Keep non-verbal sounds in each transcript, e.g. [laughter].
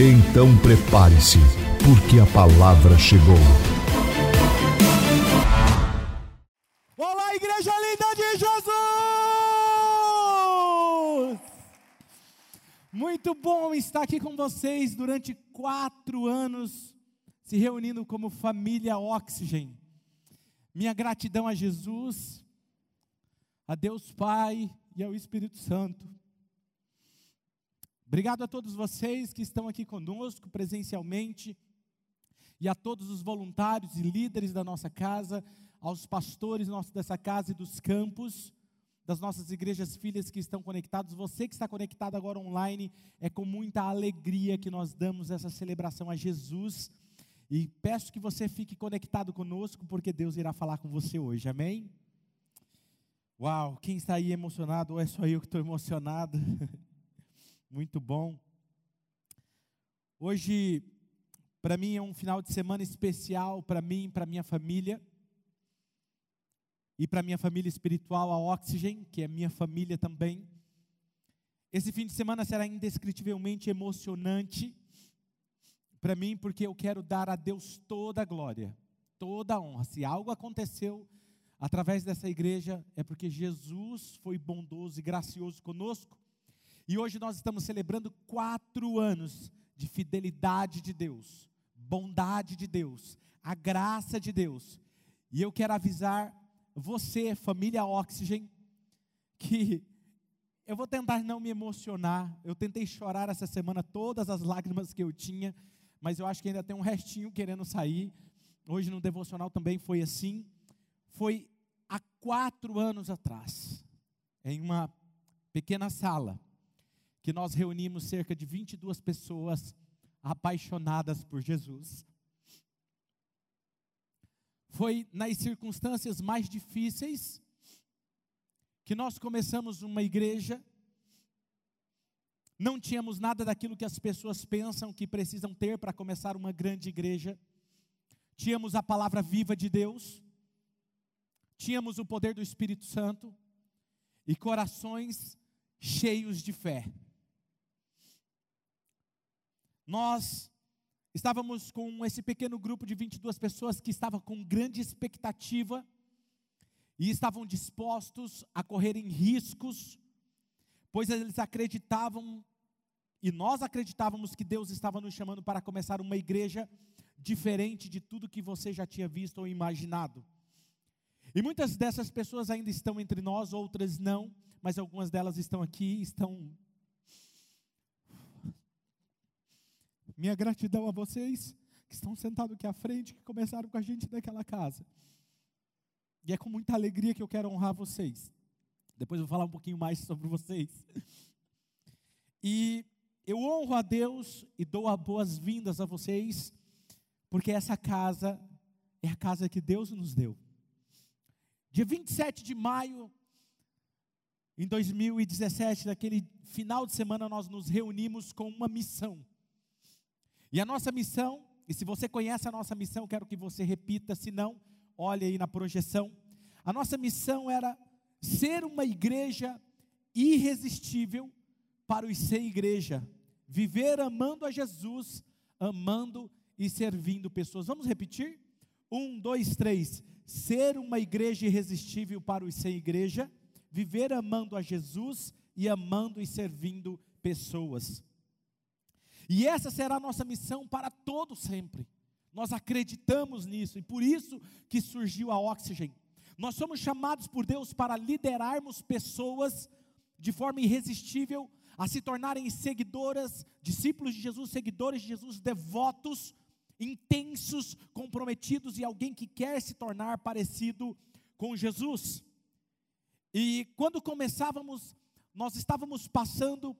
Então prepare-se, porque a palavra chegou. Olá, igreja linda de Jesus! Muito bom estar aqui com vocês durante quatro anos, se reunindo como família Oxygen. Minha gratidão a Jesus, a Deus Pai e ao Espírito Santo. Obrigado a todos vocês que estão aqui conosco presencialmente e a todos os voluntários e líderes da nossa casa, aos pastores nossos dessa casa e dos campos, das nossas igrejas filhas que estão conectados. Você que está conectado agora online, é com muita alegria que nós damos essa celebração a Jesus. E peço que você fique conectado conosco, porque Deus irá falar com você hoje, amém? Uau, quem está aí emocionado, ou é só eu que estou emocionado? [laughs] Muito bom. Hoje, para mim, é um final de semana especial, para mim, para minha família. E para minha família espiritual, a Oxygen, que é minha família também. Esse fim de semana será indescritivelmente emocionante para mim, porque eu quero dar a Deus toda a glória, toda a honra. Se algo aconteceu através dessa igreja, é porque Jesus foi bondoso e gracioso conosco. E hoje nós estamos celebrando quatro anos de fidelidade de Deus, bondade de Deus, a graça de Deus. E eu quero avisar você, família Oxygen, que eu vou tentar não me emocionar. Eu tentei chorar essa semana todas as lágrimas que eu tinha, mas eu acho que ainda tem um restinho querendo sair. Hoje no devocional também foi assim foi há quatro anos atrás, em uma pequena sala, que nós reunimos cerca de 22 pessoas apaixonadas por Jesus. Foi nas circunstâncias mais difíceis que nós começamos uma igreja. Não tínhamos nada daquilo que as pessoas pensam que precisam ter para começar uma grande igreja. Tínhamos a palavra viva de Deus tínhamos o poder do Espírito Santo e corações cheios de fé. Nós estávamos com esse pequeno grupo de 22 pessoas que estavam com grande expectativa e estavam dispostos a correrem riscos, pois eles acreditavam e nós acreditávamos que Deus estava nos chamando para começar uma igreja diferente de tudo que você já tinha visto ou imaginado. E muitas dessas pessoas ainda estão entre nós, outras não, mas algumas delas estão aqui, estão. Minha gratidão a vocês que estão sentados aqui à frente, que começaram com a gente naquela casa. E é com muita alegria que eu quero honrar vocês. Depois eu vou falar um pouquinho mais sobre vocês. E eu honro a Deus e dou as boas-vindas a vocês, porque essa casa é a casa que Deus nos deu. Dia 27 de maio, em 2017, naquele final de semana, nós nos reunimos com uma missão. E a nossa missão, e se você conhece a nossa missão, quero que você repita, se não, olhe aí na projeção. A nossa missão era ser uma igreja irresistível para os sem igreja, viver amando a Jesus, amando e servindo pessoas. Vamos repetir? Um, dois, três ser uma igreja irresistível para os sem igreja, viver amando a Jesus e amando e servindo pessoas. E essa será a nossa missão para todo sempre. Nós acreditamos nisso e por isso que surgiu a Oxygen. Nós somos chamados por Deus para liderarmos pessoas de forma irresistível a se tornarem seguidoras, discípulos de Jesus, seguidores de Jesus, devotos intensos, comprometidos e alguém que quer se tornar parecido com Jesus. E quando começávamos, nós estávamos passando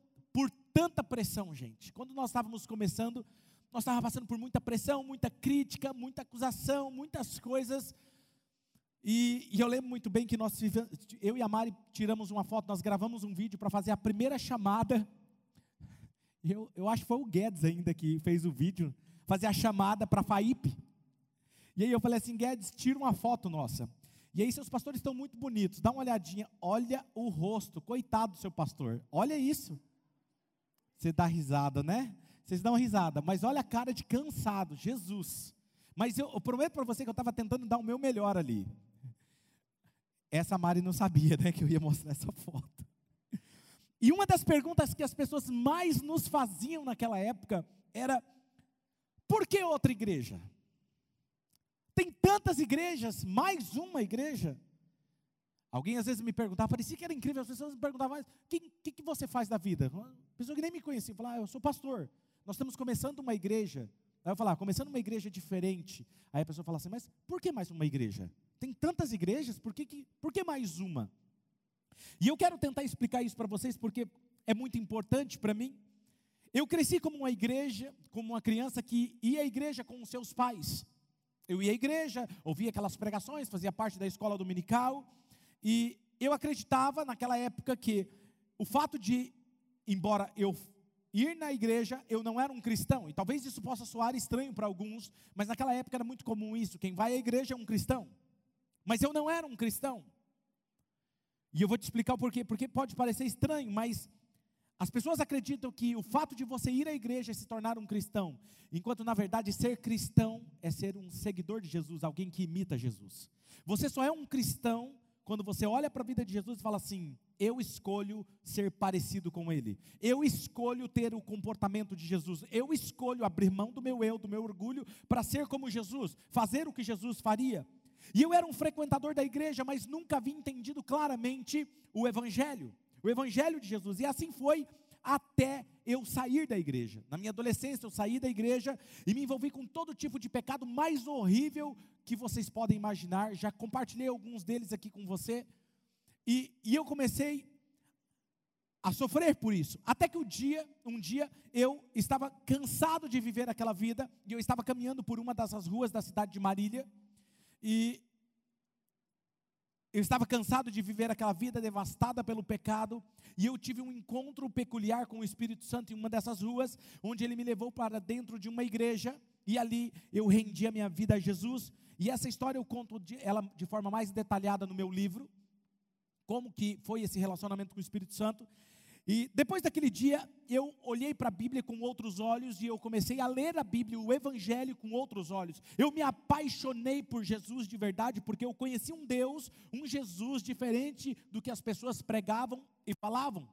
tanta pressão, gente. Quando nós estávamos começando, nós estávamos passando por muita pressão, muita crítica, muita acusação, muitas coisas. E, e, eu lembro muito bem que nós, eu e a Mari tiramos uma foto, nós gravamos um vídeo para fazer a primeira chamada. Eu, eu acho que foi o Guedes ainda que fez o vídeo, fazer a chamada para a FAIP. E aí eu falei assim, Guedes, tira uma foto nossa. E aí seus pastores estão muito bonitos, dá uma olhadinha, olha o rosto, coitado do seu pastor, olha isso. Você dá risada, né? Vocês dão risada, mas olha a cara de cansado, Jesus. Mas eu, eu prometo para você que eu estava tentando dar o meu melhor ali. Essa Mari não sabia, né, que eu ia mostrar essa foto. E uma das perguntas que as pessoas mais nos faziam naquela época era: por que outra igreja? Tem tantas igrejas, mais uma igreja. Alguém às vezes me perguntava, parecia que era incrível, as pessoas me perguntavam, mas o que, que, você faz da vida? Pessoa que nem me conhecia, falava, ah, eu sou pastor, nós estamos começando uma igreja. Aí eu falava, começando uma igreja diferente. Aí a pessoa fala assim, mas por que mais uma igreja? Tem tantas igrejas, por que, que, por que mais uma? E eu quero tentar explicar isso para vocês, porque é muito importante para mim. Eu cresci como uma igreja, como uma criança que ia à igreja com os seus pais. Eu ia à igreja, ouvia aquelas pregações, fazia parte da escola dominical, e eu acreditava naquela época que o fato de, embora eu ir na igreja, eu não era um cristão, e talvez isso possa soar estranho para alguns, mas naquela época era muito comum isso: quem vai à igreja é um cristão, mas eu não era um cristão. E eu vou te explicar o porquê, porque pode parecer estranho, mas as pessoas acreditam que o fato de você ir à igreja é se tornar um cristão, enquanto na verdade ser cristão é ser um seguidor de Jesus, alguém que imita Jesus. Você só é um cristão quando você olha para a vida de Jesus e fala assim: eu escolho ser parecido com Ele, eu escolho ter o comportamento de Jesus, eu escolho abrir mão do meu eu, do meu orgulho, para ser como Jesus, fazer o que Jesus faria. E eu era um frequentador da igreja, mas nunca havia entendido claramente o Evangelho o Evangelho de Jesus. E assim foi até eu sair da igreja. Na minha adolescência, eu saí da igreja e me envolvi com todo tipo de pecado mais horrível que vocês podem imaginar. Já compartilhei alguns deles aqui com você. E, e eu comecei a sofrer por isso. Até que um dia, um dia, eu estava cansado de viver aquela vida e eu estava caminhando por uma dessas ruas da cidade de Marília. E eu estava cansado de viver aquela vida devastada pelo pecado, e eu tive um encontro peculiar com o Espírito Santo em uma dessas ruas, onde ele me levou para dentro de uma igreja, e ali eu rendi a minha vida a Jesus. E essa história eu conto de, ela de forma mais detalhada no meu livro, como que foi esse relacionamento com o Espírito Santo. E depois daquele dia, eu olhei para a Bíblia com outros olhos e eu comecei a ler a Bíblia, o Evangelho com outros olhos. Eu me apaixonei por Jesus de verdade, porque eu conheci um Deus, um Jesus diferente do que as pessoas pregavam e falavam.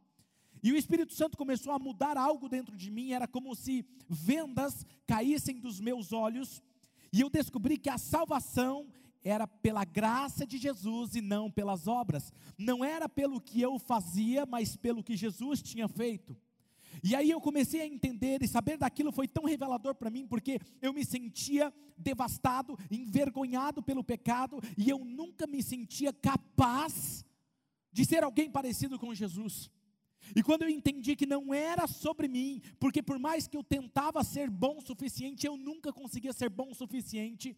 E o Espírito Santo começou a mudar algo dentro de mim, era como se vendas caíssem dos meus olhos, e eu descobri que a salvação era pela graça de Jesus e não pelas obras. Não era pelo que eu fazia, mas pelo que Jesus tinha feito. E aí eu comecei a entender e saber daquilo foi tão revelador para mim, porque eu me sentia devastado, envergonhado pelo pecado, e eu nunca me sentia capaz de ser alguém parecido com Jesus. E quando eu entendi que não era sobre mim, porque por mais que eu tentava ser bom o suficiente, eu nunca conseguia ser bom o suficiente,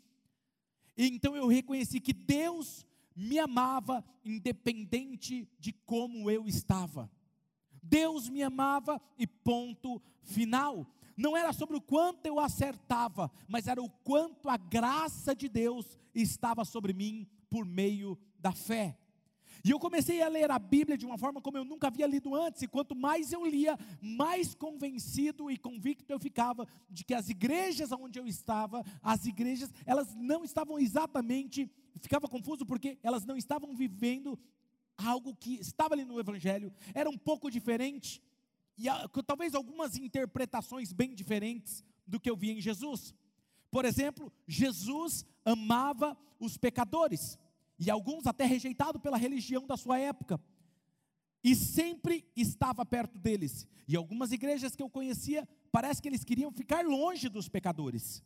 então eu reconheci que Deus me amava independente de como eu estava. Deus me amava e ponto final. Não era sobre o quanto eu acertava, mas era o quanto a graça de Deus estava sobre mim por meio da fé. E eu comecei a ler a Bíblia de uma forma como eu nunca havia lido antes, e quanto mais eu lia, mais convencido e convicto eu ficava de que as igrejas onde eu estava, as igrejas, elas não estavam exatamente, ficava confuso porque elas não estavam vivendo algo que estava ali no Evangelho, era um pouco diferente, e talvez algumas interpretações bem diferentes do que eu vi em Jesus. Por exemplo, Jesus amava os pecadores e alguns até rejeitado pela religião da sua época, e sempre estava perto deles. E algumas igrejas que eu conhecia, parece que eles queriam ficar longe dos pecadores.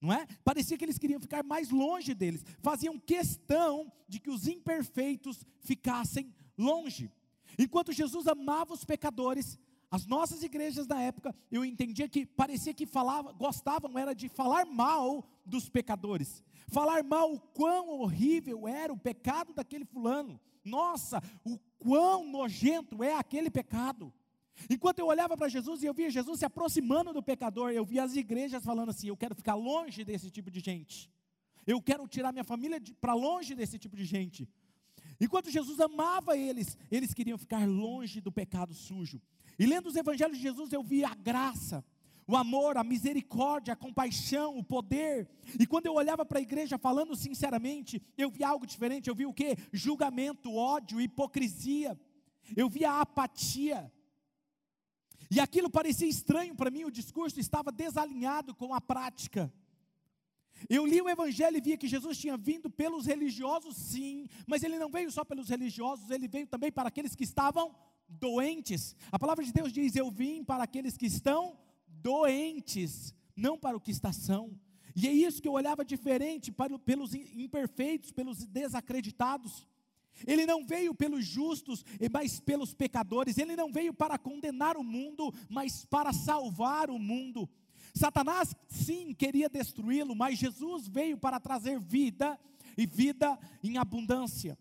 Não é? Parecia que eles queriam ficar mais longe deles. Faziam questão de que os imperfeitos ficassem longe. Enquanto Jesus amava os pecadores, As nossas igrejas da época, eu entendia que parecia que falava, gostavam era de falar mal dos pecadores. Falar mal o quão horrível era o pecado daquele fulano. Nossa, o quão nojento é aquele pecado. Enquanto eu olhava para Jesus e eu via Jesus se aproximando do pecador, eu via as igrejas falando assim: eu quero ficar longe desse tipo de gente. Eu quero tirar minha família para longe desse tipo de gente. Enquanto Jesus amava eles, eles queriam ficar longe do pecado sujo. E lendo os evangelhos de Jesus, eu via a graça, o amor, a misericórdia, a compaixão, o poder. E quando eu olhava para a igreja falando sinceramente, eu via algo diferente. Eu via o que? Julgamento, ódio, hipocrisia. Eu via apatia. E aquilo parecia estranho para mim, o discurso estava desalinhado com a prática. Eu li o Evangelho e via que Jesus tinha vindo pelos religiosos, sim, mas ele não veio só pelos religiosos, ele veio também para aqueles que estavam doentes. A palavra de Deus diz: Eu vim para aqueles que estão doentes, não para o que está são. E é isso que eu olhava diferente para, pelos imperfeitos, pelos desacreditados. Ele não veio pelos justos, mas pelos pecadores. Ele não veio para condenar o mundo, mas para salvar o mundo. Satanás, sim, queria destruí-lo, mas Jesus veio para trazer vida e vida em abundância.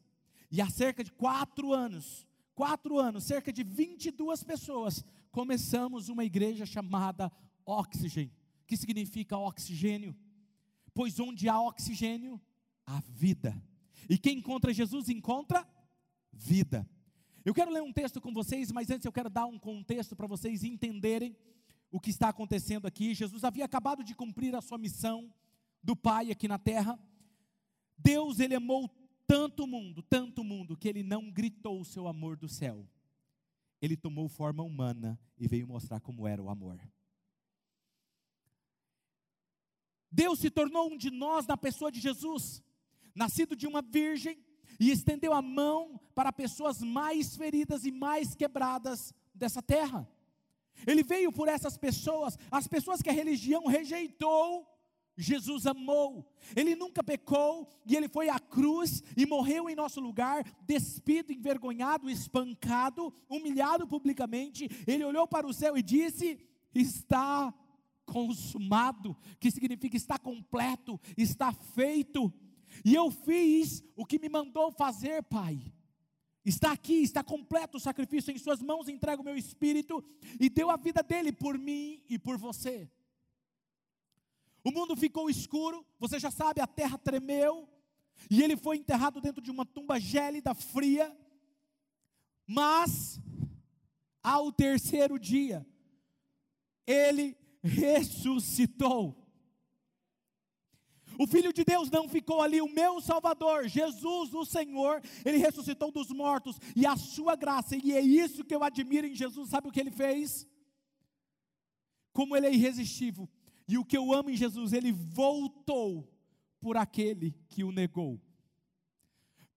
E há cerca de quatro anos, quatro anos, cerca de 22 pessoas, começamos uma igreja chamada Oxygen, que significa oxigênio, pois onde há oxigênio, há vida, e quem encontra Jesus encontra vida. Eu quero ler um texto com vocês, mas antes eu quero dar um contexto para vocês entenderem o que está acontecendo aqui. Jesus havia acabado de cumprir a sua missão do Pai aqui na terra. Deus, ele amou tanto mundo, tanto mundo, que ele não gritou o seu amor do céu. Ele tomou forma humana e veio mostrar como era o amor. Deus se tornou um de nós na pessoa de Jesus, nascido de uma virgem, e estendeu a mão para pessoas mais feridas e mais quebradas dessa terra. Ele veio por essas pessoas, as pessoas que a religião rejeitou, Jesus amou. Ele nunca pecou e ele foi à cruz e morreu em nosso lugar, despido, envergonhado, espancado, humilhado publicamente. Ele olhou para o céu e disse: Está consumado, que significa está completo, está feito. E eu fiz o que me mandou fazer, Pai. Está aqui, está completo o sacrifício em Suas mãos, entrega o meu espírito e deu a vida dele por mim e por você. O mundo ficou escuro, você já sabe, a terra tremeu, e ele foi enterrado dentro de uma tumba gélida, fria. Mas, ao terceiro dia, ele ressuscitou. O Filho de Deus não ficou ali, o meu Salvador, Jesus, o Senhor, ele ressuscitou dos mortos, e a sua graça, e é isso que eu admiro em Jesus, sabe o que ele fez? Como ele é irresistível, e o que eu amo em Jesus, ele voltou por aquele que o negou.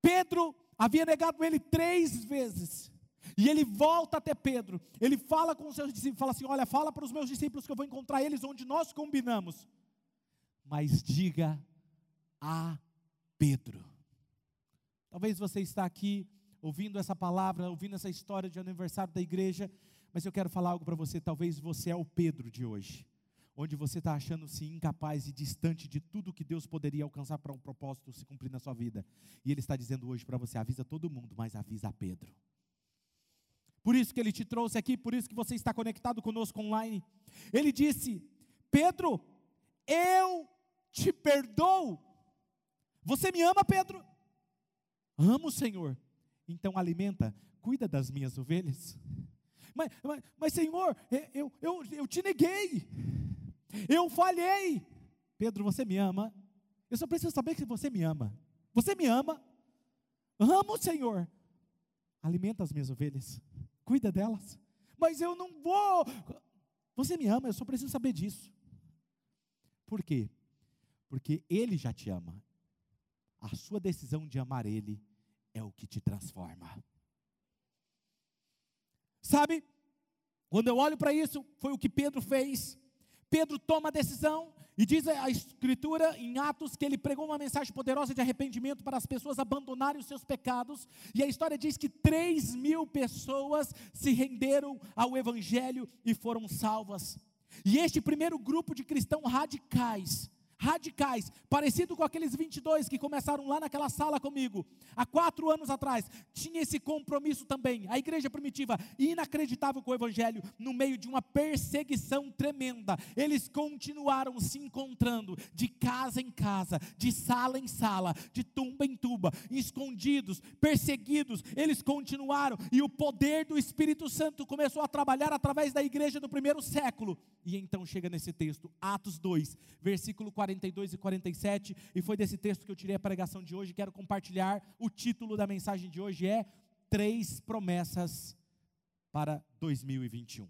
Pedro havia negado ele três vezes, e ele volta até Pedro, ele fala com os seus discípulos, fala assim: Olha, fala para os meus discípulos que eu vou encontrar eles onde nós combinamos mas diga a Pedro. Talvez você está aqui ouvindo essa palavra, ouvindo essa história de aniversário da igreja, mas eu quero falar algo para você. Talvez você é o Pedro de hoje, onde você está achando-se incapaz e distante de tudo que Deus poderia alcançar para um propósito se cumprir na sua vida. E Ele está dizendo hoje para você: avisa todo mundo, mas avisa a Pedro. Por isso que Ele te trouxe aqui, por isso que você está conectado conosco online. Ele disse: Pedro, eu te perdoo. Você me ama, Pedro? Amo, Senhor. Então alimenta, cuida das minhas ovelhas. Mas, mas, mas Senhor, eu, eu, eu te neguei. Eu falhei. Pedro, você me ama? Eu só preciso saber que você me ama. Você me ama? Amo, Senhor. Alimenta as minhas ovelhas. Cuida delas. Mas eu não vou. Você me ama, eu só preciso saber disso. Por quê? Porque Ele já te ama. A sua decisão de amar Ele é o que te transforma. Sabe, quando eu olho para isso, foi o que Pedro fez. Pedro toma a decisão E diz a Escritura em Atos que ele pregou uma mensagem poderosa de arrependimento para as pessoas abandonarem os seus pecados. E a história diz que 3 mil pessoas se renderam ao Evangelho e foram salvas. E este primeiro grupo de cristãos radicais radicais, parecido com aqueles 22 que começaram lá naquela sala comigo, há quatro anos atrás, tinha esse compromisso também. A igreja primitiva, inacreditável com o evangelho, no meio de uma perseguição tremenda, eles continuaram se encontrando de casa em casa, de sala em sala, de tumba em tuba, escondidos, perseguidos, eles continuaram e o poder do Espírito Santo começou a trabalhar através da igreja do primeiro século. E então chega nesse texto, Atos 2, versículo 40 42 e 47, e foi desse texto que eu tirei a pregação de hoje. Quero compartilhar. O título da mensagem de hoje é Três Promessas para 2021.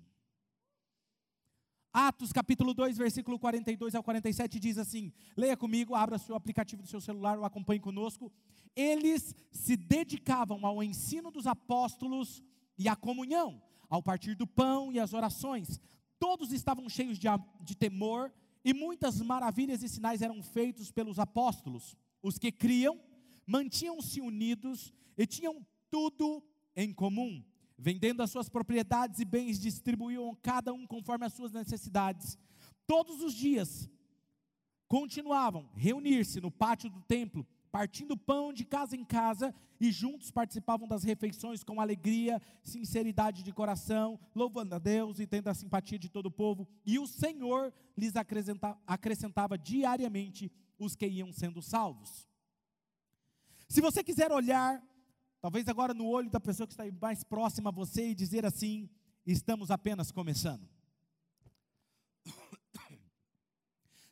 Atos capítulo 2, versículo 42 ao 47 diz assim: leia comigo, abra seu aplicativo do seu celular ou acompanhe conosco. Eles se dedicavam ao ensino dos apóstolos e à comunhão, ao partir do pão e às orações. Todos estavam cheios de, de temor e muitas maravilhas e sinais eram feitos pelos apóstolos. Os que criam mantinham-se unidos e tinham tudo em comum. Vendendo as suas propriedades e bens, distribuíam cada um conforme as suas necessidades. Todos os dias continuavam reunir-se no pátio do templo partindo pão de casa em casa, e juntos participavam das refeições com alegria, sinceridade de coração, louvando a Deus e tendo a simpatia de todo o povo, e o Senhor lhes acrescentava, diariamente os que iam sendo salvos. Se você quiser olhar, talvez agora no olho da pessoa que está mais próxima a você e dizer assim: estamos apenas começando.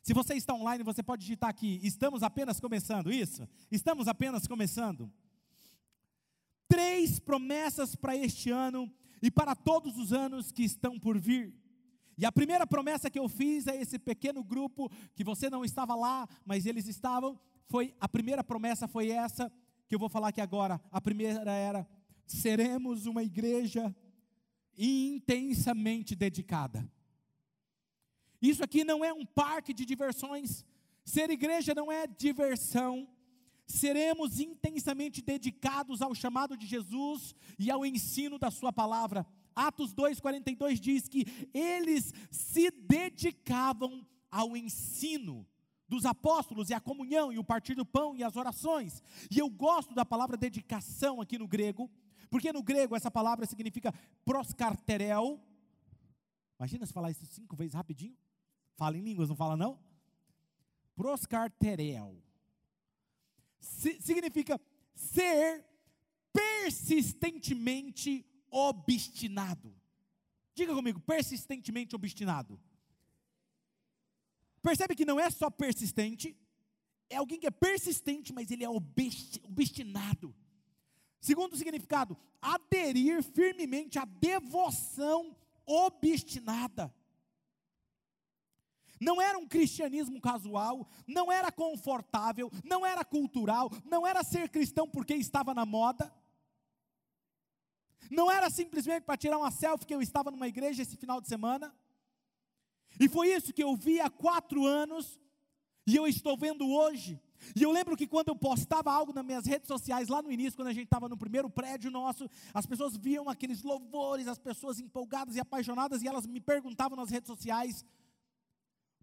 Se você está online, você pode digitar aqui: estamos apenas começando. Isso? Estamos apenas começando. Três promessas para este ano e para todos os anos que estão por vir. E a primeira promessa que eu fiz a esse pequeno grupo, que você não estava lá, mas eles estavam, foi a primeira promessa foi essa que eu vou falar aqui agora. A primeira era: seremos uma igreja intensamente dedicada. Isso aqui não é um parque de diversões. Ser igreja não é diversão. Seremos intensamente dedicados ao chamado de Jesus e ao ensino da Sua palavra. Atos 2,42 diz que eles se dedicavam ao ensino dos apóstolos e à comunhão e o partir do pão e as orações. E eu gosto da palavra dedicação aqui no grego, porque no grego essa palavra significa proscarterel. Imagina se falar isso cinco vezes rapidinho. Fala em línguas, não fala não? Proscarterel. Significa ser persistentemente obstinado. Diga comigo, persistentemente obstinado. Percebe que não é só persistente, é alguém que é persistente, mas ele é obstinado. Segundo significado, aderir firmemente à devoção obstinada. Não era um cristianismo casual, não era confortável, não era cultural, não era ser cristão porque estava na moda. Não era simplesmente para tirar uma selfie que eu estava numa igreja esse final de semana. E foi isso que eu vi há quatro anos, e eu estou vendo hoje. E eu lembro que quando eu postava algo nas minhas redes sociais, lá no início, quando a gente estava no primeiro prédio nosso, as pessoas viam aqueles louvores, as pessoas empolgadas e apaixonadas, e elas me perguntavam nas redes sociais: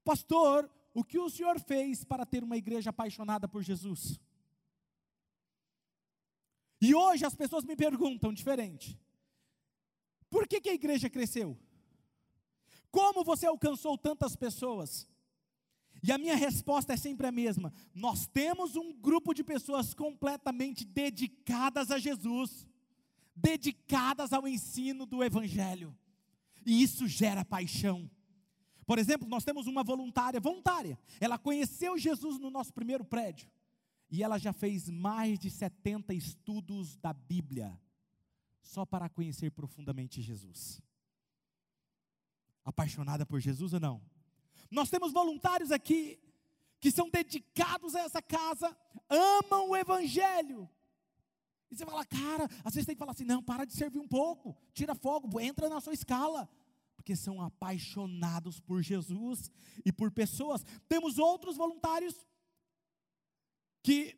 Pastor, o que o senhor fez para ter uma igreja apaixonada por Jesus? E hoje as pessoas me perguntam diferente: por que, que a igreja cresceu? Como você alcançou tantas pessoas? E a minha resposta é sempre a mesma: nós temos um grupo de pessoas completamente dedicadas a Jesus, dedicadas ao ensino do Evangelho, e isso gera paixão. Por exemplo, nós temos uma voluntária, voluntária. Ela conheceu Jesus no nosso primeiro prédio. E ela já fez mais de 70 estudos da Bíblia, só para conhecer profundamente Jesus. Apaixonada por Jesus ou não? Nós temos voluntários aqui que são dedicados a essa casa, amam o Evangelho. E você fala, cara, às vezes tem que falar assim: não, para de servir um pouco, tira fogo, entra na sua escala. Porque são apaixonados por Jesus e por pessoas. Temos outros voluntários que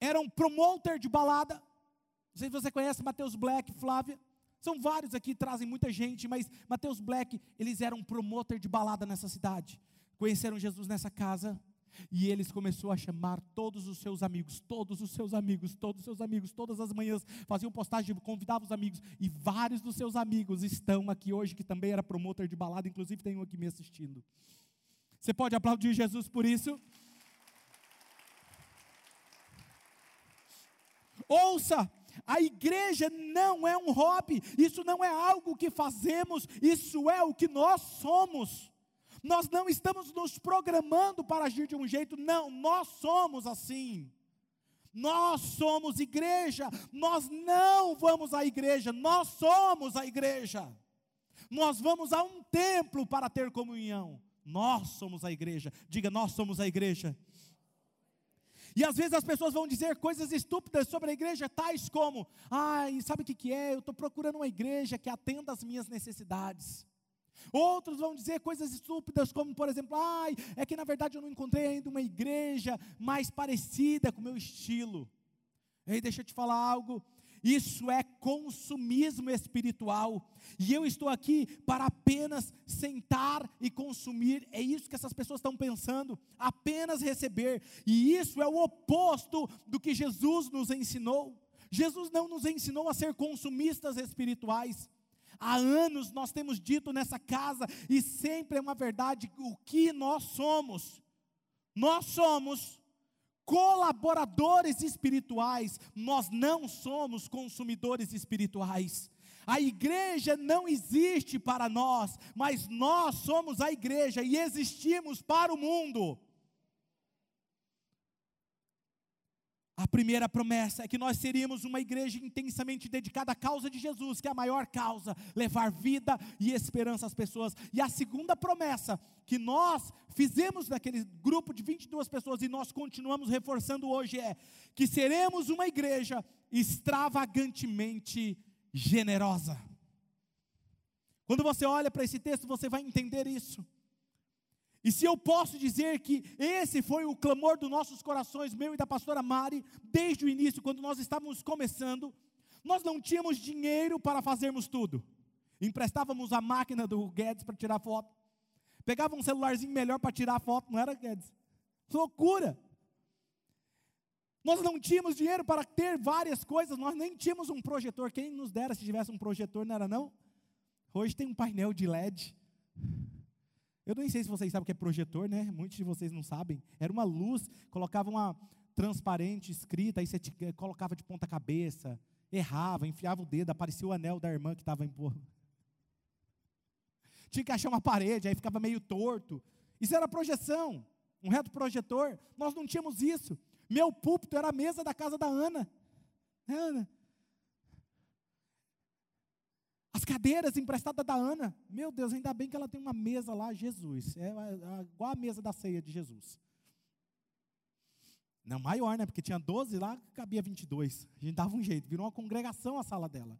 eram promoter de balada. Não sei se você conhece Mateus Black, Flávia. São vários aqui, trazem muita gente, mas Mateus Black, eles eram promotor de balada nessa cidade. Conheceram Jesus nessa casa, e eles começou a chamar todos os seus amigos, todos os seus amigos, todos os seus amigos, todas as manhãs faziam postagem, convidavam os amigos, e vários dos seus amigos estão aqui hoje, que também era promotor de balada, inclusive tem um aqui me assistindo. Você pode aplaudir Jesus por isso? Ouça, a igreja não é um hobby, isso não é algo que fazemos, isso é o que nós somos. Nós não estamos nos programando para agir de um jeito, não, nós somos assim. Nós somos igreja, nós não vamos à igreja, nós somos a igreja. Nós vamos a um templo para ter comunhão. Nós somos a igreja. Diga, nós somos a igreja. E às vezes as pessoas vão dizer coisas estúpidas sobre a igreja, tais como: ai, sabe o que, é? Eu estou procurando uma igreja que atenda às minhas necessidades. Outros vão dizer coisas estúpidas, como por exemplo, ai, é que na verdade eu não encontrei ainda uma igreja mais parecida com o meu estilo. Ei, deixa eu te falar algo. Isso é consumismo espiritual. E eu estou aqui para apenas sentar e consumir. É isso que essas pessoas estão pensando, apenas receber. E isso é o oposto do que Jesus nos ensinou. Jesus não nos ensinou a ser consumistas espirituais. Há anos nós temos dito nessa casa, e sempre é uma verdade, o que nós somos. Nós somos colaboradores espirituais, nós não somos consumidores espirituais. A igreja não existe para nós, mas nós somos a igreja e existimos para o mundo. A primeira promessa é que nós seríamos uma igreja intensamente dedicada à causa de Jesus, que é a maior causa, levar vida e esperança às pessoas. E a segunda promessa que nós fizemos naquele grupo de 22 pessoas e nós continuamos reforçando hoje é que seremos uma igreja extravagantemente generosa. Quando você olha para esse texto, você vai entender isso. E se eu posso dizer que esse foi o clamor dos nossos corações, meu e da pastora Mari, desde o início, quando nós estávamos começando, nós não tínhamos dinheiro para fazermos tudo. Emprestávamos a máquina do Guedes para tirar foto. Pegava um celularzinho melhor para tirar foto, não era, Guedes? Loucura! Nós não tínhamos dinheiro para ter várias coisas, nós nem tínhamos um projetor. Quem nos dera se tivesse um projetor, não era não? Hoje tem um painel de LED. Eu nem sei se vocês sabem o que é projetor, né? Muitos de vocês não sabem. Era uma luz, colocava uma transparente escrita, aí você eh, colocava de ponta cabeça, errava, enfiava o dedo, aparecia o anel da irmã que estava em [laughs] Tinha que achar uma parede, aí ficava meio torto. Isso era projeção, um reto projetor. Nós não tínhamos isso. Meu púlpito era a mesa da casa da Ana. Ana, as cadeiras emprestadas da Ana. Meu Deus, ainda bem que ela tem uma mesa lá, Jesus. É, é igual a mesa da ceia de Jesus. Não, maior, né? Porque tinha 12 lá, cabia 22. A gente dava um jeito, virou uma congregação a sala dela.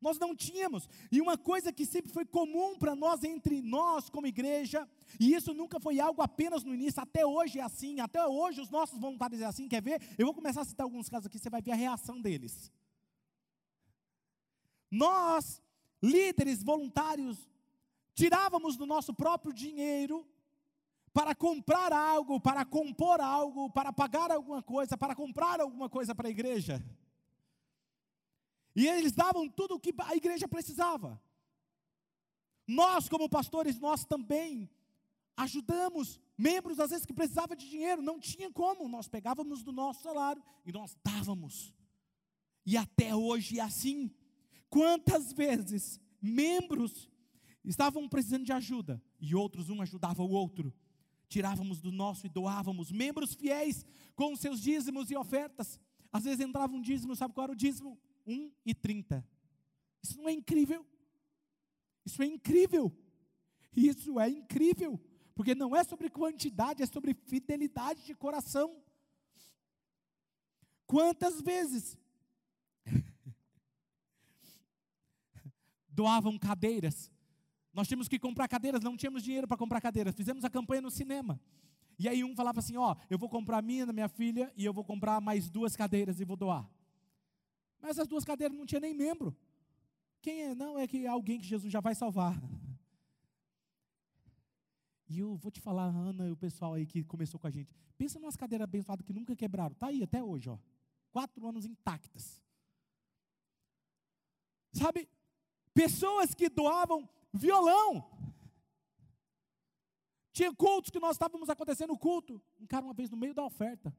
Nós não tínhamos. E uma coisa que sempre foi comum para nós, entre nós como igreja, e isso nunca foi algo apenas no início, até hoje é assim, até hoje os nossos voluntários é assim, quer ver? Eu vou começar a citar alguns casos aqui, você vai ver a reação deles. Nós líderes voluntários, tirávamos do nosso próprio dinheiro para comprar algo, para compor algo, para pagar alguma coisa, para comprar alguma coisa para a igreja. E eles davam tudo o que a igreja precisava. Nós, como pastores, nós também ajudamos membros, às vezes, que precisavam de dinheiro, não tinha como, nós pegávamos do nosso salário e nós dávamos. E até hoje é assim. Quantas vezes membros estavam precisando de ajuda e outros, um ajudava o outro. Tirávamos do nosso e doávamos. Membros fiéis com seus dízimos e ofertas. Às vezes entrava um dízimo, sabe qual era o dízimo? Um e trinta. Isso não é incrível? Isso é incrível. Isso é incrível. Porque não é sobre quantidade, é sobre fidelidade de coração. Quantas vezes doavam cadeiras. Nós tínhamos que comprar cadeiras, não tínhamos dinheiro para comprar cadeiras. Fizemos a campanha no cinema. E aí um falava assim: Ó, eu vou comprar a minha, da minha filha, e eu vou comprar mais duas cadeiras e vou doar. Mas as duas cadeiras não tinha nem membro. Quem é? Não, é que é alguém que Jesus já vai salvar. E eu vou te falar, Ana e o pessoal aí que começou com a gente. Pensa numas cadeiras abençoadas que nunca quebraram. Está aí até hoje, ó. Quatro anos intactas. Sabe? Pessoas que doavam violão. Tinha cultos que nós estávamos acontecendo o culto. Um cara, uma vez no meio da oferta,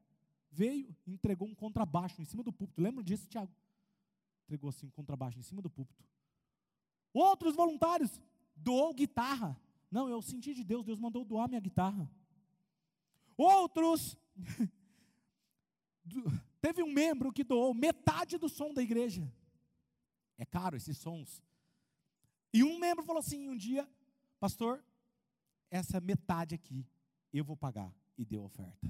veio e entregou um contrabaixo em cima do púlpito. Lembra disso, Tiago? Entregou assim um contrabaixo em cima do púlpito. Outros voluntários doou guitarra. Não, eu senti de Deus, Deus mandou doar minha guitarra. Outros, [laughs] teve um membro que doou metade do som da igreja. É caro esses sons. E um membro falou assim um dia, pastor, essa metade aqui eu vou pagar. E deu oferta.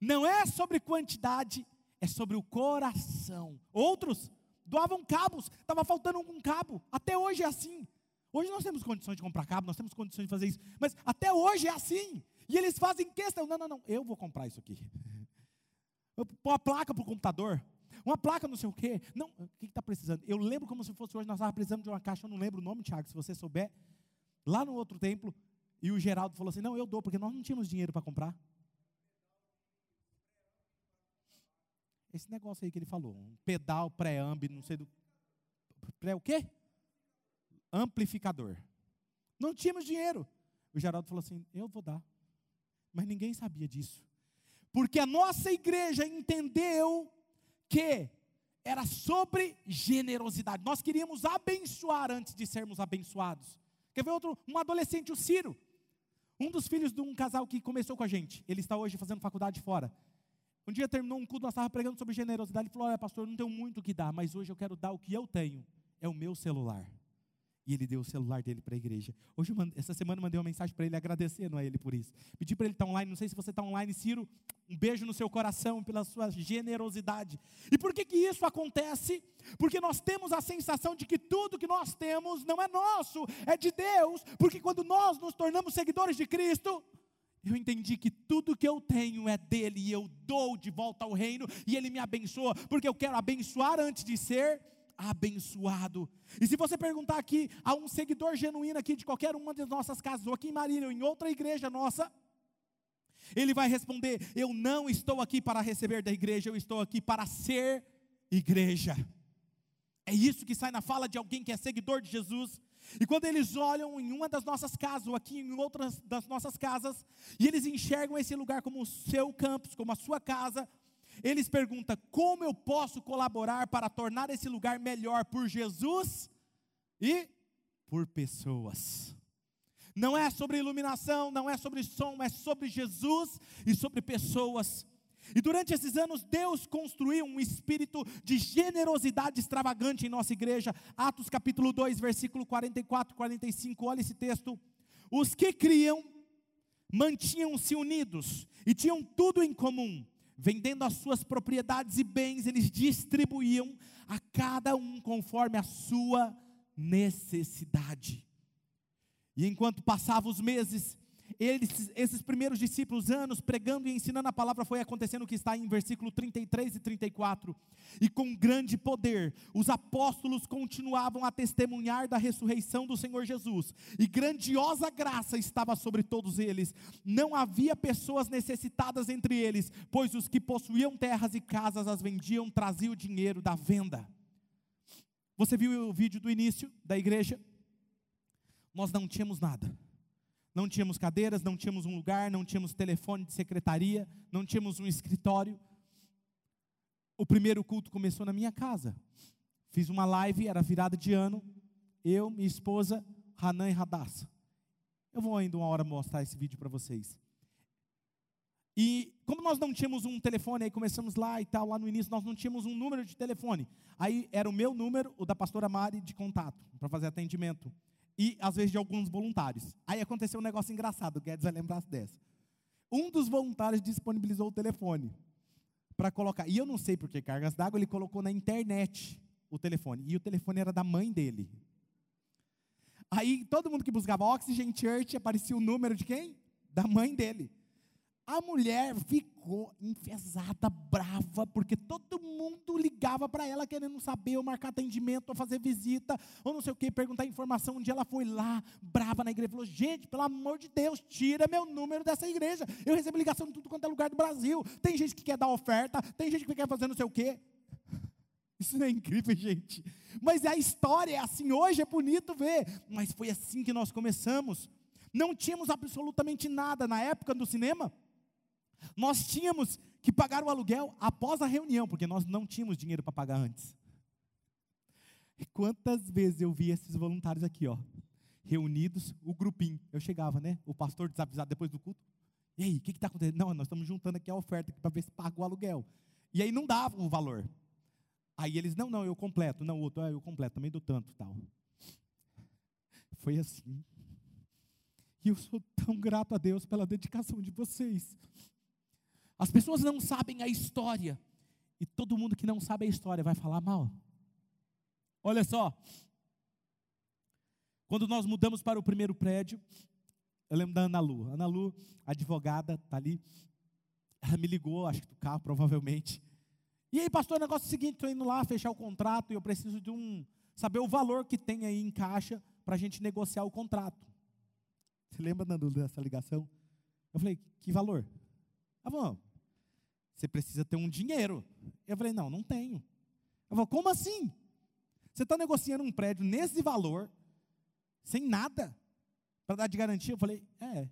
Não é sobre quantidade, é sobre o coração. Outros doavam cabos, estava faltando um cabo. Até hoje é assim. Hoje nós temos condições de comprar cabo, nós temos condições de fazer isso, mas até hoje é assim. E eles fazem questão, não, não, não, eu vou comprar isso aqui. [laughs] Eu pôr a placa para o computador, uma placa não sei o quê. Não, o que está precisando? Eu lembro como se fosse hoje, nós estávamos precisando de uma caixa, eu não lembro o nome, Tiago, se você souber, lá no outro templo, e o Geraldo falou assim, não, eu dou, porque nós não tínhamos dinheiro para comprar. Esse negócio aí que ele falou, um pedal pré-ambi, não sei do... Pré o quê? amplificador. Não tínhamos dinheiro. O Geraldo falou assim: Eu vou dar. Mas ninguém sabia disso. Porque a nossa igreja entendeu que era sobre generosidade. Nós queríamos abençoar antes de sermos abençoados. Quer ver outro? Um adolescente, o Ciro. Um dos filhos de um casal que começou com a gente. Ele está hoje fazendo faculdade fora. Um dia terminou um culto, nós estávamos pregando sobre generosidade. Ele falou: Olha, pastor, não tenho muito o que dar, mas hoje eu quero dar o que eu tenho. É o meu celular. E ele deu o celular dele para a igreja. Hoje, essa semana, mandei uma mensagem para ele agradecendo a ele por isso. Pedi para ele estar online. Não sei se você está online, Ciro. Um beijo no seu coração pela sua generosidade. E por que, que isso acontece? Porque nós temos a sensação de que tudo que nós temos não é nosso, é de Deus. Porque quando nós nos tornamos seguidores de Cristo, eu entendi que tudo que eu tenho é dele e eu dou de volta ao reino e ele me abençoa, porque eu quero abençoar antes de ser abençoado. E se você perguntar aqui a um seguidor genuíno aqui de qualquer uma das nossas casas, ou aqui em Marília, ou em outra igreja nossa, ele vai responder: Eu não estou aqui para receber da igreja, eu estou aqui para ser igreja. É isso que sai na fala de alguém que é seguidor de Jesus. E quando eles olham em uma das nossas casas, ou aqui em outras das nossas casas, e eles enxergam esse lugar como o seu campus, como a sua casa, eles perguntam: como eu posso colaborar para tornar esse lugar melhor por Jesus e por pessoas? Não é sobre iluminação, não é sobre som, é sobre Jesus e sobre pessoas. E durante esses anos, Deus construiu um espírito de generosidade extravagante em nossa igreja. Atos capítulo 2, versículo 44, 45, olha esse texto. Os que criam mantinham-se unidos e tinham tudo em comum vendendo as suas propriedades e bens, eles distribuíam a cada um conforme a sua necessidade. E enquanto passavam os meses, eles, esses primeiros discípulos, anos, pregando e ensinando a palavra, foi acontecendo o que está em versículo 33 e 34. E com grande poder, os apóstolos continuavam a testemunhar da ressurreição do Senhor Jesus, e grandiosa graça estava sobre todos eles. Não havia pessoas necessitadas entre eles, pois os que possuíam terras e casas as vendiam, traziam o dinheiro da venda. Você viu o vídeo do início da igreja? Nós não tínhamos nada não tínhamos cadeiras, não tínhamos um lugar, não tínhamos telefone de secretaria, não tínhamos um escritório. O primeiro culto começou na minha casa. Fiz uma live, era virada de ano, eu, minha esposa, Hanan e Radassa. Eu vou ainda uma hora mostrar esse vídeo para vocês. E como nós não tínhamos um telefone, aí começamos lá e tal, lá no início, nós não tínhamos um número de telefone. Aí era o meu número, o da pastora Mari, de contato, para fazer atendimento e às vezes de alguns voluntários. Aí aconteceu um negócio engraçado, o Guedes vai lembrar dessa. Um dos voluntários disponibilizou o telefone para colocar, e eu não sei por que cargas d'água, ele colocou na internet o telefone, e o telefone era da mãe dele. Aí todo mundo que buscava Oxygen Church aparecia o número de quem? Da mãe dele. A mulher ficou enfesada, brava, porque todo mundo ligava para ela querendo saber, ou marcar atendimento, ou fazer visita, ou não sei o que, perguntar informação. Um dia ela foi lá, brava na igreja, falou: Gente, pelo amor de Deus, tira meu número dessa igreja. Eu recebo ligação de tudo quanto é lugar do Brasil. Tem gente que quer dar oferta, tem gente que quer fazer não sei o que. [laughs] Isso não é incrível, gente. Mas a história é assim, hoje é bonito ver, mas foi assim que nós começamos. Não tínhamos absolutamente nada na época do cinema. Nós tínhamos que pagar o aluguel após a reunião, porque nós não tínhamos dinheiro para pagar antes. E quantas vezes eu vi esses voluntários aqui, ó, reunidos, o grupinho. Eu chegava, né? O pastor desavisado depois do culto. E aí, o que está acontecendo? Não, nós estamos juntando aqui a oferta para ver se paga o aluguel. E aí não dava o valor. Aí eles, não, não, eu completo. Não, o outro, ah, eu completo, também do tanto tal. Foi assim. E eu sou tão grato a Deus pela dedicação de vocês. As pessoas não sabem a história. E todo mundo que não sabe a história vai falar mal. Olha só. Quando nós mudamos para o primeiro prédio, eu lembro da Ana Lu. Ana Lu, advogada, está ali. Ela me ligou, acho que do carro, provavelmente. E aí, pastor, o negócio é o seguinte: estou indo lá fechar o contrato e eu preciso de um. saber o valor que tem aí em caixa para a gente negociar o contrato. Você lembra, Lu, dessa ligação? Eu falei: que valor? Ela falou, você precisa ter um dinheiro. Eu falei, não, não tenho. Ela falou, como assim? Você está negociando um prédio nesse valor, sem nada, para dar de garantia? Eu falei, é.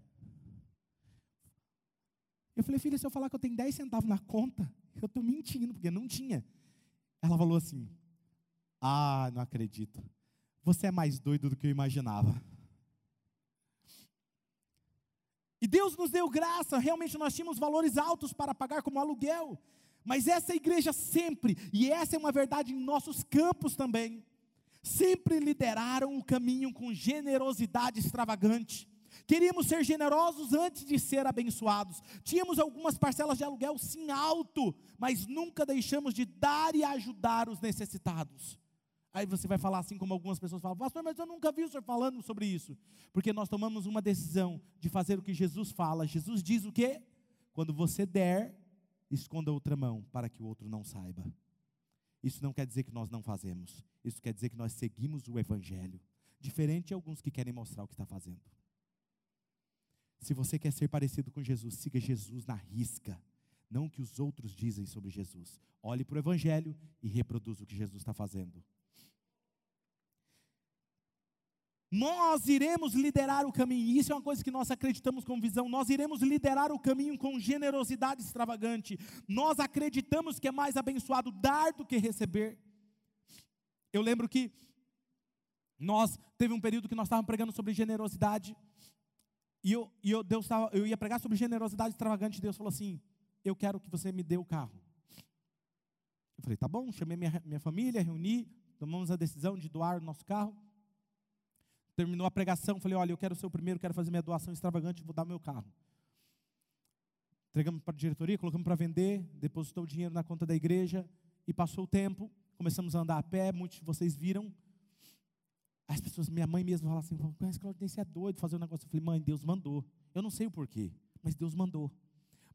Eu falei, filha, se eu falar que eu tenho 10 centavos na conta, eu estou mentindo, porque não tinha. Ela falou assim, ah, não acredito. Você é mais doido do que eu imaginava. E Deus nos deu graça, realmente nós tínhamos valores altos para pagar como aluguel. Mas essa igreja sempre, e essa é uma verdade em nossos campos também, sempre lideraram o caminho com generosidade extravagante. Queríamos ser generosos antes de ser abençoados. Tínhamos algumas parcelas de aluguel, sim, alto, mas nunca deixamos de dar e ajudar os necessitados. Aí você vai falar assim como algumas pessoas falam, pastor, mas eu nunca vi o senhor falando sobre isso. Porque nós tomamos uma decisão de fazer o que Jesus fala. Jesus diz o quê? Quando você der, esconda outra mão para que o outro não saiba. Isso não quer dizer que nós não fazemos. Isso quer dizer que nós seguimos o Evangelho. Diferente de alguns que querem mostrar o que está fazendo. Se você quer ser parecido com Jesus, siga Jesus na risca. Não o que os outros dizem sobre Jesus. Olhe para o Evangelho e reproduza o que Jesus está fazendo. Nós iremos liderar o caminho, e isso é uma coisa que nós acreditamos com visão. Nós iremos liderar o caminho com generosidade extravagante. Nós acreditamos que é mais abençoado dar do que receber. Eu lembro que nós teve um período que nós estávamos pregando sobre generosidade, e eu, e eu, Deus tava, eu ia pregar sobre generosidade extravagante, e Deus falou assim: Eu quero que você me dê o carro. Eu falei, tá bom, chamei minha, minha família, reuni, tomamos a decisão de doar o nosso carro. Terminou a pregação, falei: Olha, eu quero ser o primeiro, quero fazer minha doação extravagante, vou dar meu carro. Entregamos para a diretoria, colocamos para vender, depositou o dinheiro na conta da igreja e passou o tempo. Começamos a andar a pé, muitos de vocês viram. As pessoas, minha mãe mesmo fala assim: Conhece Claudinei, é doido fazer um negócio. Eu falei: Mãe, Deus mandou. Eu não sei o porquê, mas Deus mandou.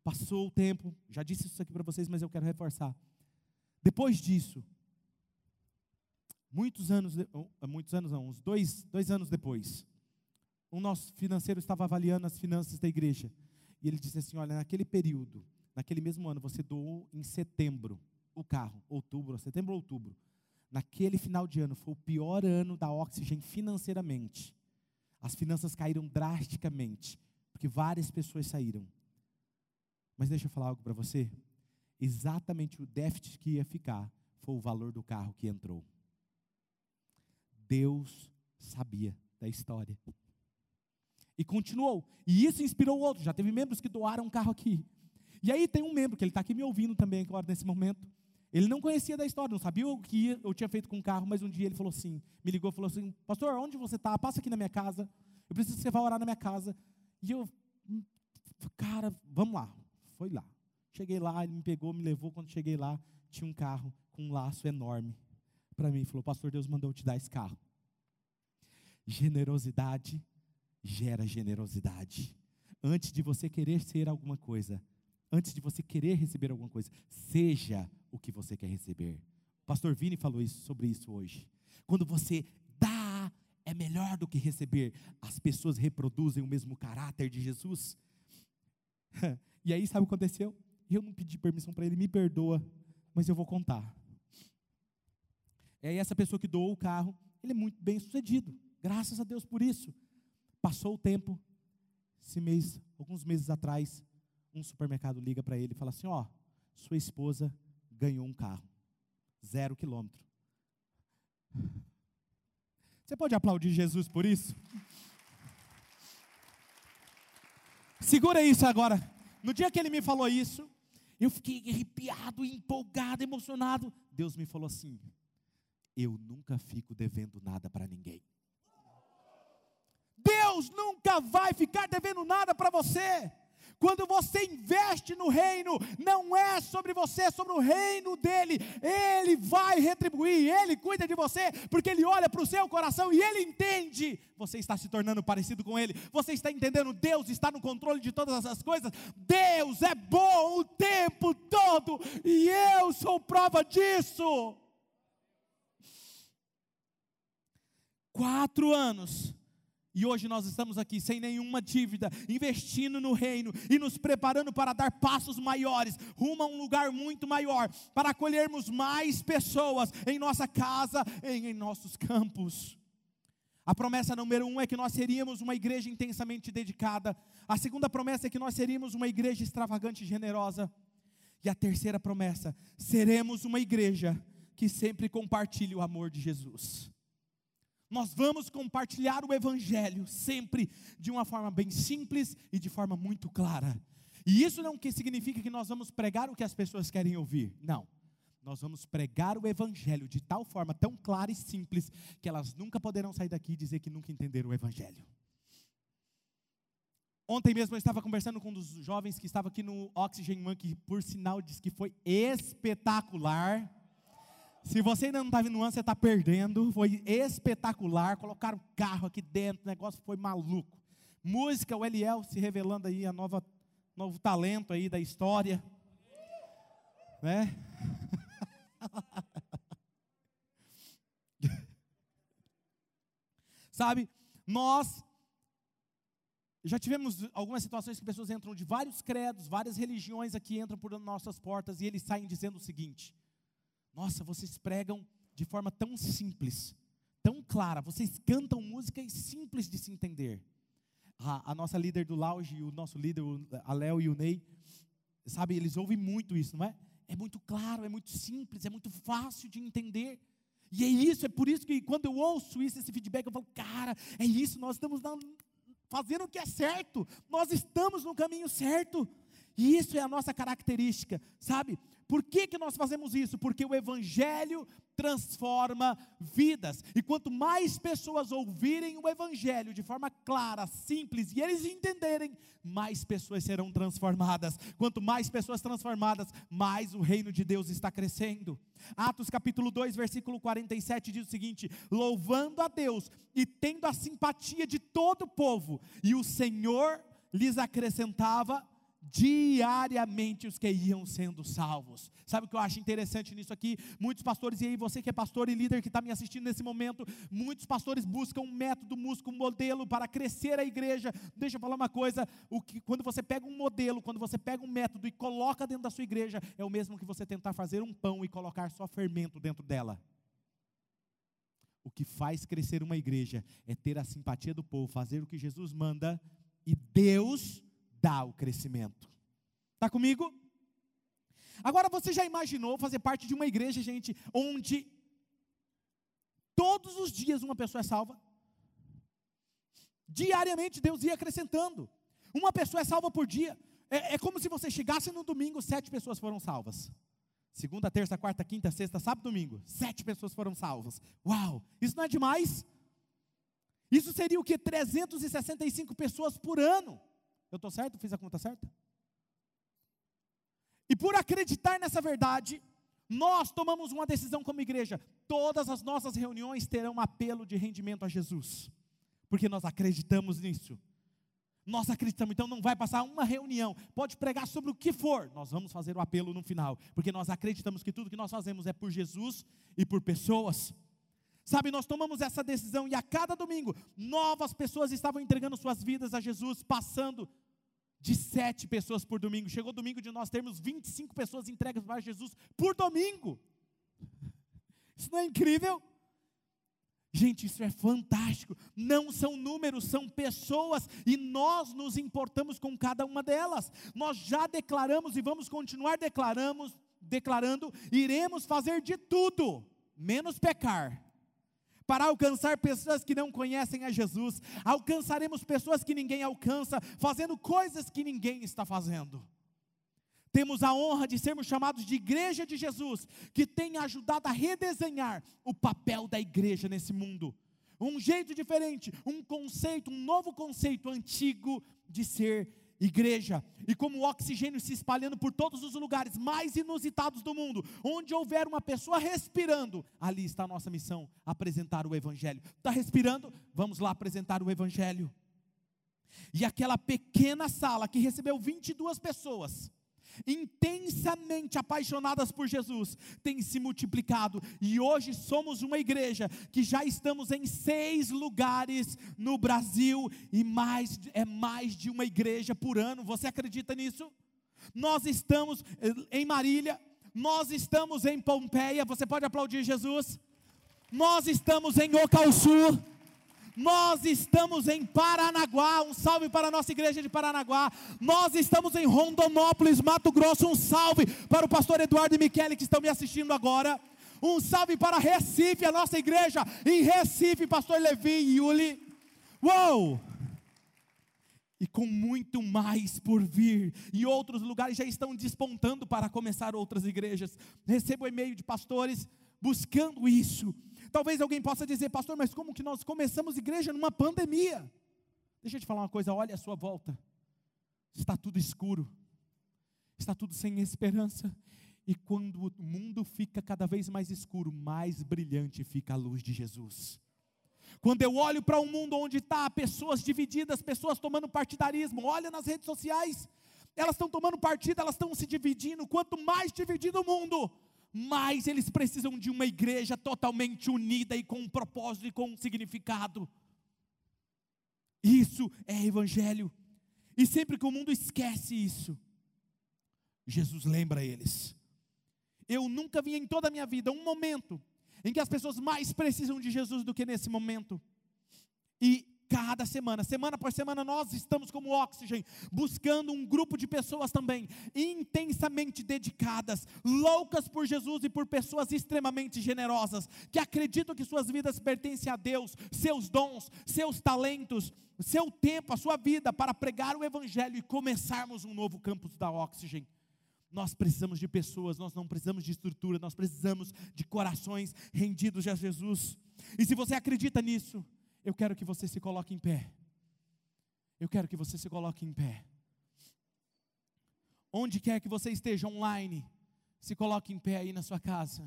Passou o tempo, já disse isso aqui para vocês, mas eu quero reforçar. Depois disso, Muitos anos, ah, muitos anos não, uns dois, dois anos depois, o nosso financeiro estava avaliando as finanças da igreja. E ele disse assim: Olha, naquele período, naquele mesmo ano, você doou em setembro o carro, outubro, setembro ou outubro. Naquele final de ano, foi o pior ano da Oxygen financeiramente. As finanças caíram drasticamente, porque várias pessoas saíram. Mas deixa eu falar algo para você. Exatamente o déficit que ia ficar foi o valor do carro que entrou. Deus sabia da história. E continuou. E isso inspirou outros. Já teve membros que doaram um carro aqui. E aí tem um membro que ele está aqui me ouvindo também agora nesse momento. Ele não conhecia da história, não sabia o que eu tinha feito com o carro, mas um dia ele falou assim, me ligou e falou assim, pastor, onde você está? Passa aqui na minha casa. Eu preciso que você vá orar na minha casa. E eu, cara, vamos lá. Foi lá. Cheguei lá, ele me pegou, me levou. Quando cheguei lá, tinha um carro com um laço enorme para mim e falou: Pastor, Deus mandou te dar esse carro. Generosidade gera generosidade. Antes de você querer ser alguma coisa, antes de você querer receber alguma coisa, seja o que você quer receber. O pastor Vini falou isso, sobre isso hoje. Quando você dá, é melhor do que receber. As pessoas reproduzem o mesmo caráter de Jesus. [laughs] E aí, sabe o que aconteceu? Eu não pedi permissão para ele, me perdoa, mas eu vou contar. E aí, essa pessoa que doou o carro, ele é muito bem sucedido, graças a Deus por isso. Passou o tempo, esse mês, alguns meses atrás, um supermercado liga para ele e fala assim: Ó, sua esposa ganhou um carro, zero quilômetro. Você pode aplaudir Jesus por isso? Segura isso agora. No dia que ele me falou isso, eu fiquei arrepiado, empolgado, emocionado. Deus me falou assim: Eu nunca fico devendo nada para ninguém. Deus nunca vai ficar devendo nada para você. Quando você investe no reino, não é sobre você, é sobre o reino dele. Ele vai retribuir, ele cuida de você, porque ele olha para o seu coração e ele entende. Você está se tornando parecido com ele, você está entendendo, Deus está no controle de todas essas coisas. Deus é bom o tempo todo, e eu sou prova disso. Quatro anos e hoje nós estamos aqui sem nenhuma dívida, investindo no reino e nos preparando para dar passos maiores, rumo a um lugar muito maior, para acolhermos mais pessoas em nossa casa, em, em nossos campos. A promessa número um é que nós seríamos uma igreja intensamente dedicada. A segunda promessa é que nós seríamos uma igreja extravagante e generosa. E a terceira promessa, seremos uma igreja que sempre compartilhe o amor de Jesus. Nós vamos compartilhar o Evangelho sempre de uma forma bem simples e de forma muito clara. E isso não que significa que nós vamos pregar o que as pessoas querem ouvir. Não. Nós vamos pregar o Evangelho de tal forma tão clara e simples que elas nunca poderão sair daqui e dizer que nunca entenderam o Evangelho. Ontem mesmo eu estava conversando com um dos jovens que estava aqui no Oxygen One, que por sinal disse que foi espetacular. Se você ainda não está vindo ano, você está perdendo. Foi espetacular. Colocaram carro aqui dentro, o negócio foi maluco. Música, o Eliel se revelando aí, a nova, novo talento aí da história. Né? [laughs] Sabe, nós já tivemos algumas situações que pessoas entram de vários credos, várias religiões aqui entram por nossas portas e eles saem dizendo o seguinte: nossa, vocês pregam de forma tão simples, tão clara, vocês cantam músicas simples de se entender. A, a nossa líder do lounge, o nosso líder, a Léo e o Ney, sabe, eles ouvem muito isso, não é? É muito claro, é muito simples, é muito fácil de entender. E é isso, é por isso que quando eu ouço isso, esse feedback, eu falo, cara, é isso, nós estamos fazendo o que é certo, nós estamos no caminho certo. E isso é a nossa característica, sabe? Por que, que nós fazemos isso? Porque o Evangelho transforma vidas. E quanto mais pessoas ouvirem o Evangelho de forma clara, simples, e eles entenderem, mais pessoas serão transformadas. Quanto mais pessoas transformadas, mais o reino de Deus está crescendo. Atos capítulo 2, versículo 47 diz o seguinte: louvando a Deus e tendo a simpatia de todo o povo, e o Senhor lhes acrescentava diariamente os que iam sendo salvos. Sabe o que eu acho interessante nisso aqui? Muitos pastores, e aí você que é pastor e líder que está me assistindo nesse momento, muitos pastores buscam um método, buscam um modelo para crescer a igreja. Deixa eu falar uma coisa: o que, quando você pega um modelo, quando você pega um método e coloca dentro da sua igreja, é o mesmo que você tentar fazer um pão e colocar só fermento dentro dela. O que faz crescer uma igreja é ter a simpatia do povo, fazer o que Jesus manda e Deus dá o crescimento. Está comigo? Agora você já imaginou fazer parte de uma igreja, gente, onde todos os dias uma pessoa é salva? Diariamente Deus ia acrescentando. Uma pessoa é salva por dia. É, é, como se você chegasse no domingo, sete pessoas foram salvas. Segunda, terça, quarta, quinta, sexta, sábado, domingo. Sete pessoas foram salvas. Uau! Isso não é demais? Isso seria o que? 365 pessoas por ano. Eu estou certo? Fiz a conta certa? E por acreditar nessa verdade, nós tomamos uma decisão como igreja. Todas as nossas reuniões terão apelo de rendimento a Jesus. porque nós acreditamos nisso. Nós acreditamos, então não vai passar uma reunião, pode pregar sobre o que for, nós vamos fazer o apelo no final, porque nós acreditamos que tudo que nós fazemos é por Jesus e por pessoas. Sabe, nós tomamos essa decisão e a cada domingo, novas pessoas estavam entregando suas vidas a Jesus, passando de sete pessoas por domingo. Chegou domingo de nós termos 25 pessoas entregues para Jesus por domingo. Isso não é incrível? Gente, isso é fantástico. Não são números, são pessoas e nós nos importamos com cada uma delas. Nós já declaramos e vamos continuar declaramos, declarando, iremos fazer de tudo, menos pecar. Para alcançar pessoas que não conhecem a Jesus, alcançaremos pessoas que ninguém alcança, fazendo coisas que ninguém está fazendo temos a honra de sermos chamados de Igreja de Jesus, que tem ajudado a redesenhar o papel da igreja nesse mundo. Um jeito diferente, um conceito, um novo conceito antigo de ser igreja. E como o oxigênio se espalhando por todos os lugares mais inusitados do mundo, onde houver uma pessoa respirando, ali está a nossa missão: apresentar o Evangelho. Está respirando? Vamos lá apresentar o Evangelho. E aquela pequena sala que recebeu 22 pessoas, intensamente apaixonadas por Jesus, têm se multiplicado e hoje somos uma igreja que já estamos em seis lugares no Brasil e mais é mais de uma igreja por ano. Você acredita nisso? Nós estamos eh, em Marília, nós estamos em Pompeia. Você pode aplaudir Jesus? Nós estamos em Ocalçu. Nós estamos em Paranaguá, um salve para a nossa igreja de Paranaguá. Nós estamos em Rondonópolis, Mato Grosso, um salve para o pastor Eduardo e Michele que estão me assistindo agora. Um salve para Recife, a nossa igreja em Recife, pastor Levi e Yuli. Uou! E com muito mais por vir, e outros lugares já estão despontando para começar outras igrejas. Recebo e-mail de pastores buscando isso, Talvez alguém possa dizer, pastor, mas como que nós começamos igreja numa pandemia? Deixa eu te falar uma coisa, olha a sua volta. Está tudo escuro. Está tudo sem esperança. E quando o mundo fica cada vez mais escuro, mais brilhante fica a luz de Jesus. Quando eu olho para um mundo onde está pessoas divididas, pessoas tomando partidarismo, olha nas redes sociais, elas estão tomando partido, elas estão se dividindo. Quanto mais dividido o mundo, mais eles precisam de uma igreja totalmente unida e com um propósito e com um significado. Isso é evangelho. E sempre que o mundo esquece isso, Jesus lembra eles. Eu nunca vi em toda a minha vida um momento em que as pessoas mais precisam de Jesus do que nesse momento. E cada semana, semana por semana, nós estamos como Oxygen, buscando um grupo de pessoas também, intensamente dedicadas, loucas por Jesus e por pessoas extremamente generosas, que acreditam que suas vidas pertencem a Deus, seus dons, seus talentos, seu tempo, a sua vida, para pregar o Evangelho e começarmos um novo campus da Oxygen. Nós precisamos de pessoas, nós não precisamos de estrutura, nós precisamos de corações rendidos a Jesus. E se você acredita nisso, eu quero que você se coloque em pé. Eu quero que você se coloque em pé. Onde quer que você esteja online, se coloque em pé aí na sua casa.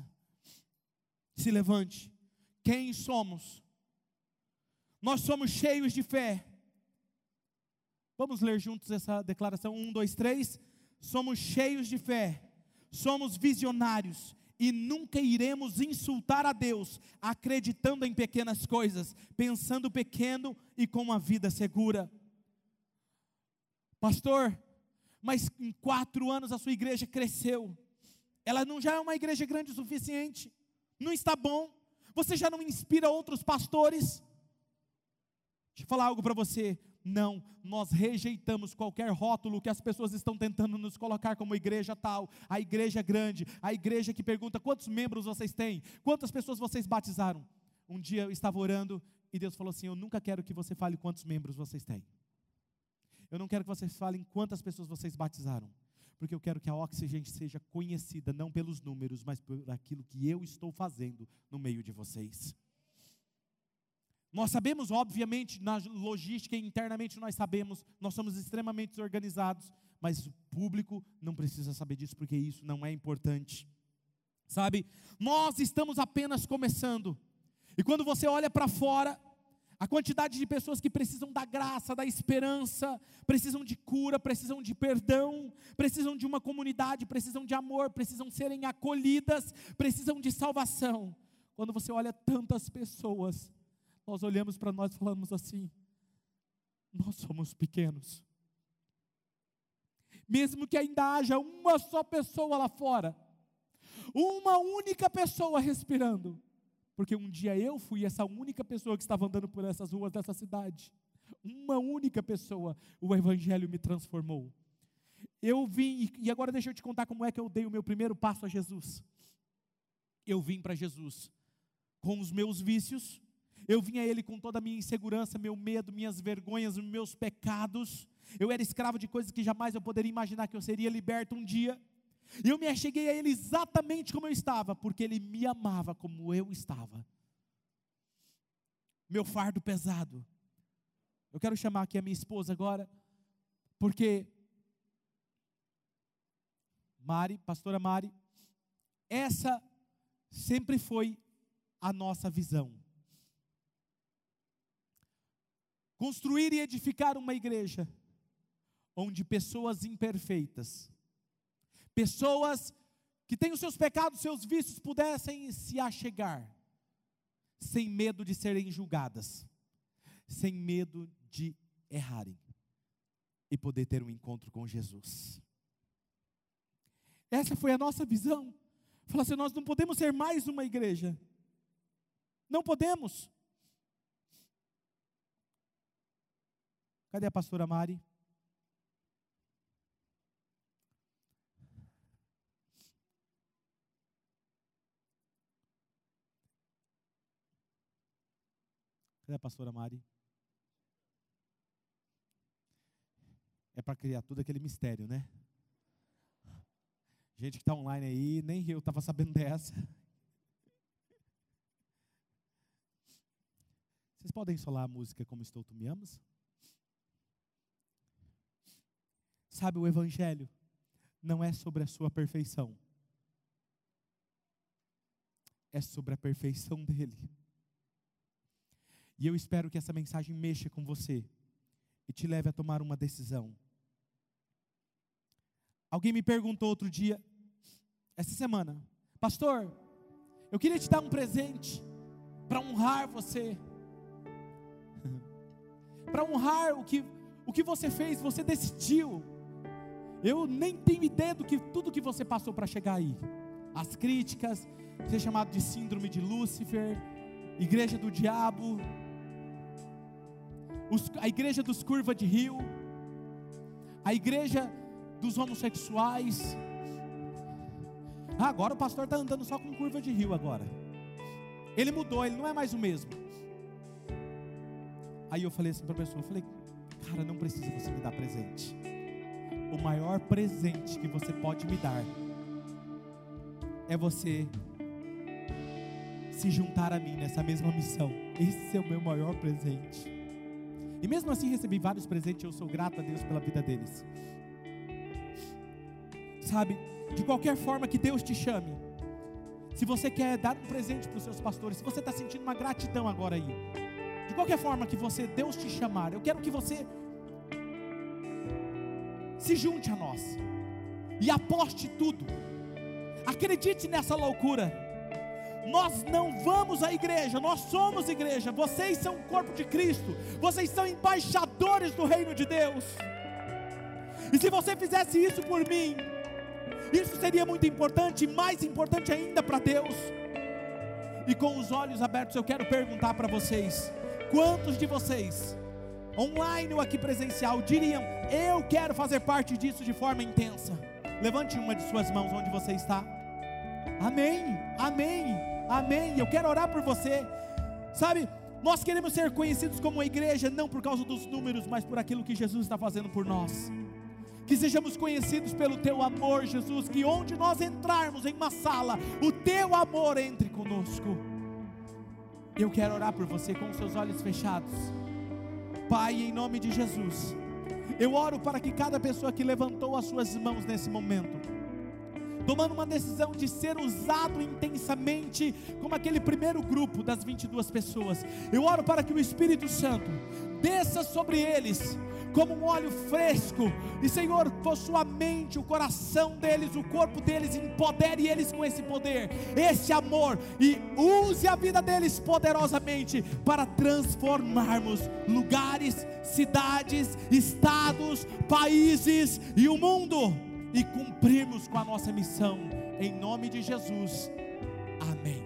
Se levante. Quem somos? Nós somos cheios de fé. Vamos ler juntos essa declaração: um, dois, três. Somos cheios de fé, somos visionários e nunca iremos insultar a Deus acreditando em pequenas coisas, pensando pequeno e com uma vida segura. Pastor, mas em quatro anos a sua igreja cresceu, ela não já é uma igreja grande o suficiente, não está bom, você já não inspira outros pastores. Deixa eu falar algo para você. Não, nós rejeitamos qualquer rótulo que as pessoas estão tentando nos colocar como igreja tal, a igreja grande, a igreja que pergunta quantos membros vocês têm, quantas pessoas vocês batizaram. Um dia eu estava orando e Deus falou assim: Eu nunca quero que você fale quantos membros vocês têm. Eu não quero que vocês falem quantas pessoas vocês batizaram, porque eu quero que a Oxigênio seja conhecida não pelos números, mas por aquilo que eu estou fazendo no meio de vocês. Nós sabemos, obviamente, na logística internamente nós sabemos, nós somos extremamente organizados, mas o público não precisa saber disso porque isso não é importante. Sabe? Nós estamos apenas começando. E quando você olha para fora, A quantidade de pessoas que precisam da graça, da esperança, precisam de cura, precisam de perdão, precisam de uma comunidade, precisam de amor, precisam serem acolhidas, precisam de salvação. Quando você olha tantas pessoas, nós olhamos para nós e falamos assim: nós somos pequenos. Mesmo que ainda haja uma só pessoa lá fora, uma única pessoa respirando, porque um dia eu fui essa única pessoa que estava andando por essas ruas dessa cidade. Uma única pessoa, o Evangelho me transformou. Eu vim, e agora deixa eu te contar como é que eu dei o meu primeiro passo a Jesus. Eu vim para Jesus com os meus vícios, eu vim a Ele com toda a minha insegurança, meu medo, minhas vergonhas, meus pecados. Eu era escravo de coisas que jamais eu poderia imaginar que eu seria liberto um dia. E eu me acheguei a Ele exatamente como eu estava, porque Ele me amava como eu estava. Meu fardo pesado. Eu quero chamar aqui a minha esposa agora, porque Mari, pastora Mari, essa sempre foi a nossa visão. Construir e edificar uma igreja onde pessoas imperfeitas pessoas que têm os seus pecados, seus vícios, pudessem se achegar, sem medo de serem julgadas, sem medo de errarem, e poder ter um encontro com Jesus. Essa foi a nossa visão. Falar assim: nós não podemos ser mais uma igreja, não podemos. Cadê a pastora Mari? Cadê a pastora Mari? É para criar tudo aquele mistério, né? Gente que está online aí, nem eu estava sabendo dessa. Vocês podem solar a música Como Estou, Tu Me Amas? Sabe, o Evangelho não é sobre a sua perfeição, é sobre a perfeição dele. E eu espero que essa mensagem mexa com você e te leve a tomar uma decisão. Alguém me perguntou outro dia, essa semana, pastor, eu queria te dar um presente para honrar você, [laughs] para honrar o que, o que você fez, você decidiu. Eu nem tenho ideia do que tudo que você passou para chegar aí. As críticas, ser chamado de síndrome de Lúcifer, igreja do diabo, os, a igreja dos curva de rio, a igreja dos homossexuais. Ah, agora o pastor está andando só com curva de rio agora. Ele mudou, ele não é mais o mesmo. Aí eu falei assim para a pessoa, eu falei, cara, não precisa você me dar presente. O maior presente que você pode me dar é você se juntar a mim nessa mesma missão. Esse é o meu maior presente. E mesmo assim recebi vários presentes, eu sou grato a Deus pela vida deles. Sabe, de qualquer forma que Deus te chame, se você quer dar um presente para os seus pastores, se você está sentindo uma gratidão agora aí, de qualquer forma que você, Deus te chamar, eu quero que você se junte a nós e aposte tudo. Acredite nessa loucura. Nós não vamos à igreja, nós somos igreja. Vocês são o corpo de Cristo, vocês são embaixadores do reino de Deus. E se você fizesse isso por mim, isso seria muito importante, mais importante ainda para Deus. E com os olhos abertos, eu quero perguntar para vocês: quantos de vocês, online ou aqui presencial, diriam, eu quero fazer parte disso de forma intensa? Levante uma de suas mãos onde você está. Amém, amém. Amém. Eu quero orar por você. Sabe, nós queremos ser conhecidos como igreja, não por causa dos números, mas por aquilo que Jesus está fazendo por nós. Que sejamos conhecidos pelo teu amor, Jesus. Que onde nós entrarmos em uma sala, o teu amor entre conosco. Eu quero orar por você com seus olhos fechados. Pai, em nome de Jesus, eu oro para que cada pessoa que levantou as suas mãos nesse momento, tomando uma decisão de ser usado intensamente, como aquele primeiro grupo das 22 pessoas. Eu oro para que o Espírito Santo desça sobre eles como um óleo fresco, e Senhor, possua a mente, o coração deles, o corpo deles, empodere eles com esse poder, esse amor, e use a vida deles poderosamente para transformarmos lugares, cidades, estados, países e o mundo, e cumprirmos com a nossa missão, em nome de Jesus, amém.